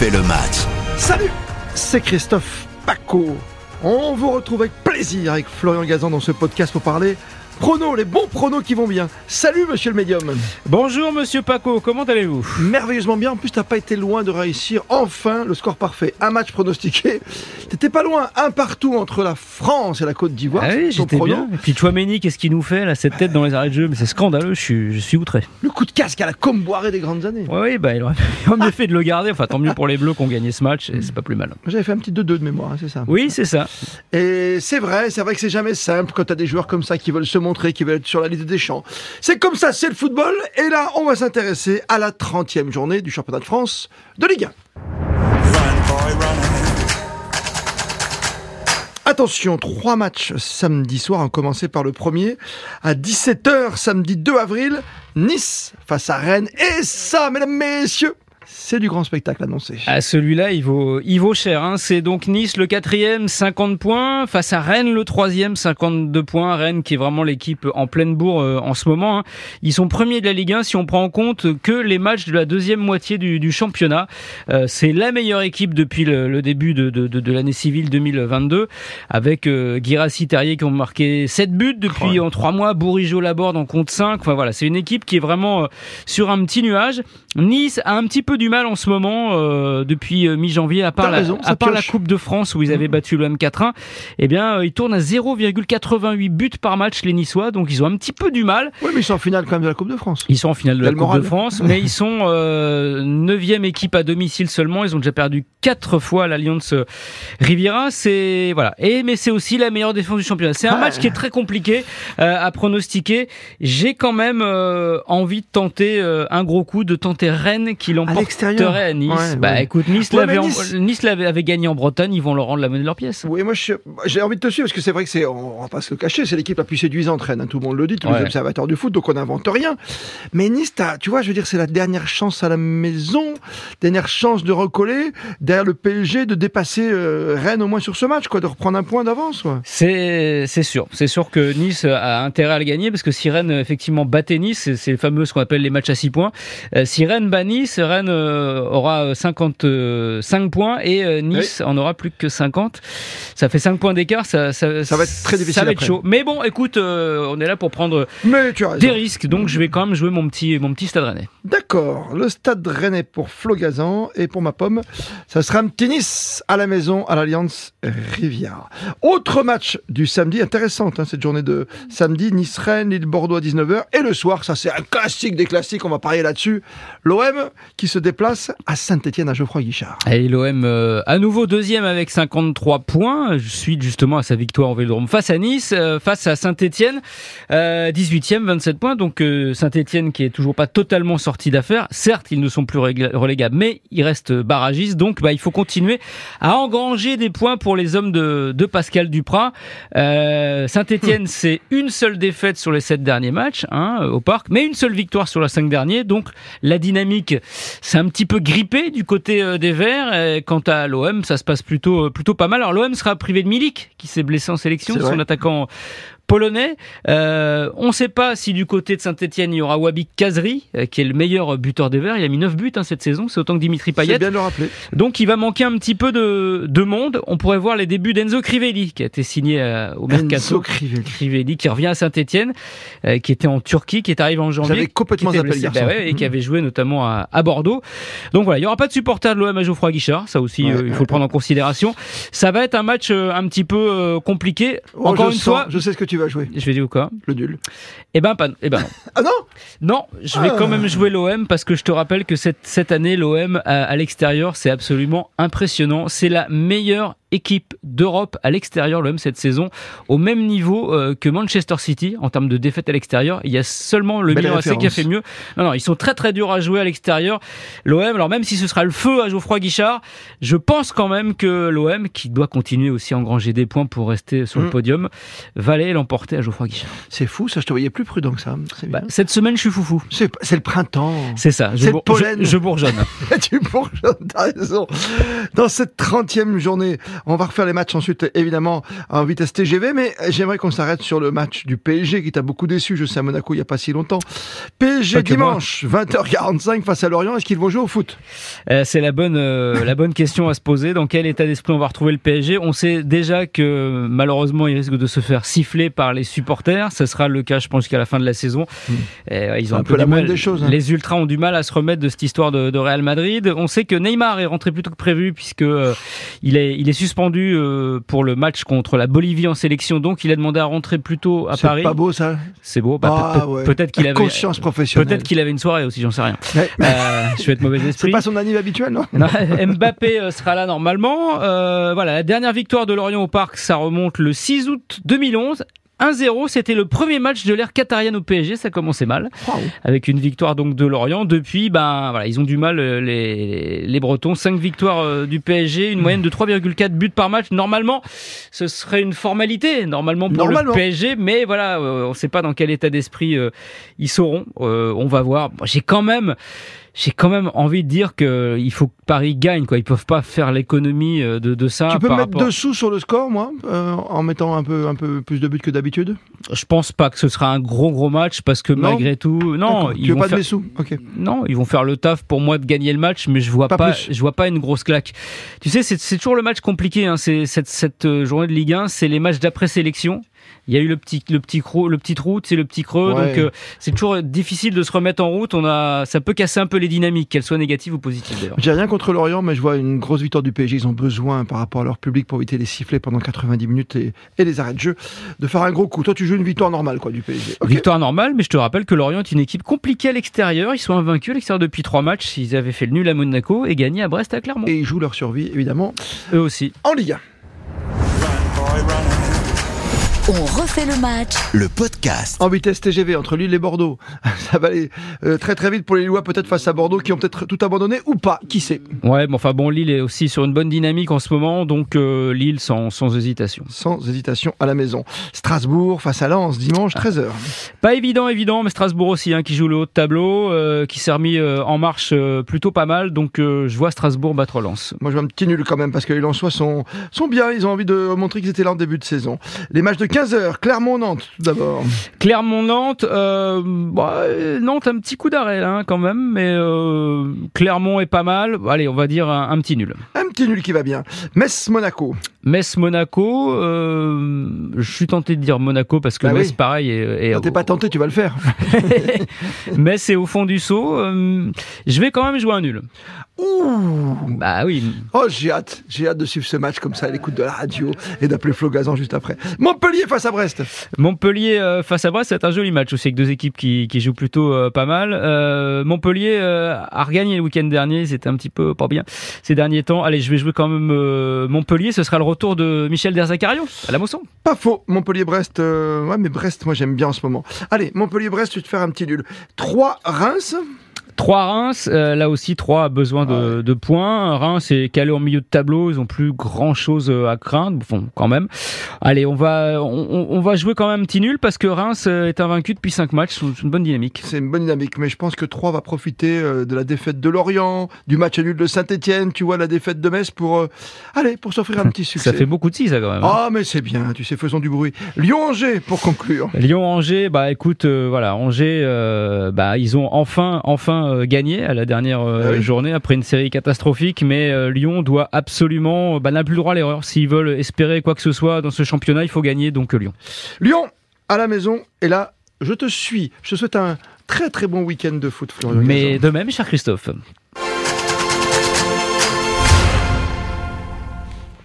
le match. Salut, c'est Christophe Paco. On vous retrouve avec plaisir avec Florian Gazan dans ce podcast pour parler pronos, les bons pronos qui vont bien. Salut monsieur le médium. Bonjour Monsieur Paco, comment allez-vous? Merveilleusement bien. En plus, t'as pas été loin de réussir enfin le score parfait. Un match pronostiqué. T'étais pas loin. Un partout entre la France et la Côte d'Ivoire. Ah oui, j'étais bien. Et puis Chouameni, qu'est-ce qu'il nous fait là, cette tête dans les arrêts de jeu? Mais c'est scandaleux, je suis, je suis outré. Le coup de casque à la Comboirée des grandes années. Oui, bah, il aurait mieux fait de le garder. Enfin, tant mieux pour les Bleus qui ont gagné ce match, et c'est pas plus mal. J'avais fait un petit 2-2 de mémoire, hein, c'est ça. Oui, c'est ça. Et c'est vrai, c'est vrai que c'est jamais simple quand t'as des joueurs comme ça qui veulent se montrer, qui veulent être sur la liste des champs. C'est comme ça, c'est le football. Et là, on va s'intéresser à la 30e journée du championnat de France de Ligue 1. Attention, trois matchs samedi soir, à commencer par le premier à 17h samedi 2 avril, Nice face à Rennes. Et ça, mesdames, messieurs, c'est du grand spectacle annoncé. Ah, celui-là, il vaut, il vaut cher. Hein. C'est donc Nice, le quatrième, 50 points, face à Rennes, le troisième, 52 points. Rennes, qui est vraiment l'équipe en pleine bourre euh, en ce moment. hein. Ils sont premiers de la Ligue 1 si on prend en compte que les matchs de la deuxième moitié du, du championnat. Euh, c'est la meilleure équipe depuis le, le début de, de, de, de l'année civile 2022, avec euh, Terrier qui ont marqué 7 buts depuis en 3 mois. Bourigeau, Laborde en compte 5. Enfin voilà, c'est une équipe qui est vraiment euh, sur un petit nuage. Nice a un petit peu du mal en ce moment euh, depuis euh, mi-janvier, à part, la, raison, à part la. Coupe de France où ils avaient battu le M4-1. Eh bien, euh, ils tournent à 0,88 buts par match les Niçois, donc ils ont un petit peu du mal. Oui, mais ils sont en finale quand même de la Coupe de France. Ils sont en finale de la Coupe moral. de France, mais ils sont euh, neuvième équipe à domicile seulement. Ils ont déjà perdu quatre fois l'Alliance Riviera. C'est voilà. Et mais c'est aussi la meilleure défense du championnat. C'est un Ouais. match qui est très compliqué euh, à pronostiquer. J'ai quand même euh, envie de tenter euh, un gros coup, de tenter Rennes qui l'extérieur. L'emporterait à Nice. Ouais, bah ouais. écoute, Nice Ouais, l'avait Nice- Nice avait gagné en Bretagne. Ils vont leur rendre la monnaie de leur pièce. Oui, moi j'ai envie de te suivre parce que c'est vrai que c'est, on va pas se le cacher, c'est l'équipe la plus séduisante Rennes, hein, tout le monde le dit, tous les observateurs du foot, donc on n'invente rien. Mais Nice, tu vois, je veux dire, c'est la dernière chance à la maison, dernière chance de recoller derrière le PSG, de dépasser euh, Rennes au moins sur ce match, quoi, de reprendre un point d'avance. C'est sûr, c'est sûr que Nice a intérêt à le gagner parce que si Rennes effectivement battait Nice, c'est- le fameux ce qu'on appelle les matchs à 6 points. Euh, si Rennes bat Nice, Rennes aura 55 points et euh, Nice en aura plus que 50. Ça fait 5 points d'écart, ça, ça, Ça va être très difficile Ça va être après. chaud. Mais bon, écoute, euh, on est là pour prendre des risques, donc je vais quand même jouer mon petit mon petit Stade Rennais. D'accord, le stade rennais pour Flo Gazan et pour ma pomme, ça sera un petit Nice à la maison à l'Alliance Rivière. Autre match du samedi, intéressante hein, cette journée de samedi, Nice-Rennes, Lille-Bordeaux à 19h et le soir, ça c'est un classique des classiques, on va parier là-dessus, l'OM qui se déplace à Saint-Etienne à Geoffroy Guichard. Et l'OM euh, à nouveau deuxième avec 53 points, suite justement à sa victoire au Vélodrome face à Nice, euh, face à Saint-Etienne, 18e, 27 points. Donc euh, Saint-Etienne qui est toujours pas totalement sorti d'affaires. Certes, ils ne sont plus relégables, mais ils restent barragistes. Donc bah, il faut continuer à engranger des points pour les hommes de, de Pascal Duprat. Euh, Saint-Etienne, c'est une seule défaite sur les sept derniers matchs hein, au parc, mais une seule victoire sur les cinq derniers. Donc la dynamique, c'est un petit peu grippé du côté euh, des Verts. Et quant à l'OM, ça se passe plutôt euh, plutôt pas mal. Alors l'OM sera privé de Milik, qui s'est blessé en sélection, son vrai. attaquant polonais. Euh, on ne sait pas si du côté de Saint-Etienne, il y aura Wabi Kazri, euh, qui est le meilleur buteur des Verts. Il a mis 9 buts hein, cette saison, c'est autant que Dimitri Payet. bien de le rappeler. Donc il va manquer un petit peu de, de monde. On pourrait voir les débuts d'Enzo Crivelli, qui a été signé euh, au mercato. Enzo Crivelli. Crivelli qui revient à Saint-Etienne, qui était en Turquie, qui est arrivé en janvier. J'avais complètement qui blessé, bah ouais, et qui avait joué notamment à, à Bordeaux. Donc voilà, il y aura pas de supporters de l'OM à Geoffroy Guichard, ça aussi Ouais, il faut le prendre en considération. Ça va être un match un petit peu compliqué. Oh, Encore une sens- fois, je sais ce que tu vas jouer, je vais dire quoi le nul. Eh ben pas, eh ben non. Ah non? Non, je vais Ah. quand même jouer l'OM parce que je te rappelle que cette, cette année, l'OM à, à l'extérieur, c'est absolument impressionnant. C'est la meilleure équipe d'Europe à l'extérieur, l'OM, cette saison, au même niveau euh, que Manchester City en termes de défaite à l'extérieur. Il y a seulement le Belle Milan AC qui a fait mieux. Non, non, ils sont très très durs à jouer à l'extérieur. L'OM, alors même si ce sera le feu à Geoffroy Guichard, je pense quand même que l'OM, qui doit continuer aussi à engranger des points pour rester sur le Mm. podium, va aller l'emporter à Geoffroy Guichard. C'est fou, ça je te voyais plus prudent que ça. C'est Bah, cette semaine, je suis foufou. C'est c'est le printemps. C'est ça, je, C'est le bour- pollen. je, je bourgeonne. tu bourgeonnes, t'as raison. Dans cette 30e journée, On va refaire les matchs ensuite, évidemment, en vitesse TGV, mais j'aimerais qu'on s'arrête sur le match du PSG qui t'a beaucoup déçu, je sais, à Monaco il n'y a pas si longtemps. PSG dimanche, 20h45 face à Lorient, est-ce qu'ils vont jouer au foot? Euh, C'est la bonne, euh, la bonne question à se poser. Dans quel état d'esprit on va retrouver le PSG On sait déjà que malheureusement il risque de se faire siffler par les supporters. Ce sera le cas, je pense, jusqu'à la fin de la saison. Hmm. Euh, ils ont un, peu, la mal. Des choses, hein. Les ultras ont du mal à se remettre de cette histoire de, Real Madrid. On sait que Neymar est rentré plus tôt que prévu puisque il, est, il est suspendu pour le match contre la Bolivie en sélection. Donc il a demandé à rentrer plus tôt à Paris. C'est pas beau ça? C'est beau. Bah, ah, peut-être qu'il avait conscience professionnelle. Peut-être qu'il avait une soirée aussi, j'en sais rien. Euh, je vais être mauvais esprit. C'est pas son anniversaire habituel, non, Mbappé euh, sera là normalement. Euh, voilà, la dernière victoire de Lorient au Parc, ça remonte le 6 août 2011 1-0, c'était le premier match de l'ère qatarienne au PSG, ça commençait mal, avec une victoire donc de Lorient. Depuis, ben voilà, ils ont du mal euh, les, les Bretons. 5 victoires euh, du PSG, une moyenne de 3,4 buts par match. Normalement, ce serait une formalité, normalement pour le PSG, mais voilà, euh, on ne sait pas dans quel état d'esprit ils seront. on va voir. J'ai quand même j'ai quand même envie de dire qu'il faut que Paris gagne. Quoi. Ils peuvent pas faire l'économie euh, de, de, ça. Tu peux mettre dessous sur le score, moi, euh, en mettant un peu, un peu plus de buts que d'habitude? Je pense pas que ce sera un gros gros match parce que malgré tout, non, ils vont pas faire... sous. Non, ils vont faire le taf pour moi de gagner le match, mais je vois pas, je vois pas une grosse claque. Tu sais, c'est toujours le match compliqué. Hein. C'est cette, cette euh, journée de Ligue 1, c'est les matchs d'après sélection il y a eu le petit le petit creux, le petit trou, c'est le petit creux. Donc euh, c'est toujours difficile de se remettre en route. On a, ça peut casser un peu les dynamiques, qu'elles soient négatives ou positives d'ailleurs. J'ai rien contre l'Orient, mais je vois une grosse victoire du PSG. Ils ont besoin, par rapport à leur public, pour éviter les sifflets pendant 90 minutes et, les arrêts de jeu, de faire un gros coup. Toi, tu joues une victoire normale, quoi, du PSG. Victoire normale, mais je te rappelle que l'Orient est une équipe compliquée à l'extérieur. Ils sont invaincus à l'extérieur depuis trois matchs. Ils avaient fait le nul à Monaco et gagné à Brest à Clermont. Et ils jouent leur survie, évidemment. Eux aussi. En Ligue 1. On refait le match. Le podcast. En vitesse TGV entre Lille et Bordeaux. Ça va aller euh, très très vite pour les Lillois, peut-être face à Bordeaux, qui ont peut-être tout abandonné ou pas, qui sait. Ouais, mais enfin bon, Lille est aussi sur une bonne dynamique en ce moment, donc euh, Lille sans, sans hésitation. Sans hésitation à la maison. Strasbourg face à Lens, dimanche 13h. Pas évident, évident, mais Strasbourg aussi, hein, qui joue le haut de tableau, euh, qui s'est remis en marche plutôt pas mal, donc je vois Strasbourg battre Lens. Moi je vois un petit nul quand même, parce que les Lensois sont, sont bien, ils ont envie de montrer qu'ils étaient là en début de saison. Les matchs de 15h, Clermont-Nantes tout d'abord. Clermont-Nantes, euh, bah, Nantes un petit coup d'arrêt là quand même, mais euh, Clermont est pas mal. Allez, on va dire un, petit nul. Un petit nul qui va bien. Metz-Monaco. Metz-Monaco, euh, je suis tenté de dire Monaco parce que bah Metz pareil. Et, T'es pas tenté, tu vas le faire. Metz est au fond du saut. je vais quand même jouer un nul. Ouh Bah oui. Oh, j'ai hâte. J'ai hâte de suivre ce match comme ça à l'écoute de la radio et d'appeler Flo Gazan juste après. Montpellier face à Brest. Montpellier euh, face à Brest, c'est un joli match aussi avec deux équipes qui, qui jouent plutôt euh, pas mal. Euh, Montpellier a regagné le week-end dernier. C'était un petit peu pas bien ces derniers temps. Allez, je vais jouer quand même Montpellier. Ce sera le retour de Michel Derzacario à la Mosson. Pas faux. Montpellier-Brest. ouais, mais Brest, moi j'aime bien en ce moment. Allez, Montpellier-Brest, tu te faire un petit nul. 3 Reims. 3 Reims, euh, là aussi 3 a besoin de, de, points. Reims est calé en milieu de tableau, ils ont plus grand chose euh, à craindre, bon, quand même. Allez, on va, on, on, va jouer quand même un petit nul parce que Reims euh, est invaincu depuis 5 matchs, c'est une bonne dynamique. C'est une bonne dynamique, mais je pense que 3 va profiter de la défaite de Lorient, du match nul de Saint-Etienne, tu vois, la défaite de Metz pour, allez, pour s'offrir un petit succès. ça fait beaucoup de 6 ça quand même. Hein. Ah, mais c'est bien, tu sais, faisons du bruit. Lyon-Angers pour conclure. Lyon-Angers, bah écoute, voilà, Angers, bah ils ont enfin, enfin gagné à la dernière euh, ah journée après une série catastrophique, mais euh, Lyon doit absolument, bah, n'a plus le droit à l'erreur. S'ils veulent espérer quoi que ce soit dans ce championnat, il faut gagner, donc euh, Lyon. Lyon, à la maison, et là, je te suis. Je te souhaite un très très bon week-end de foot, Florian. Mais de même, cher Christophe.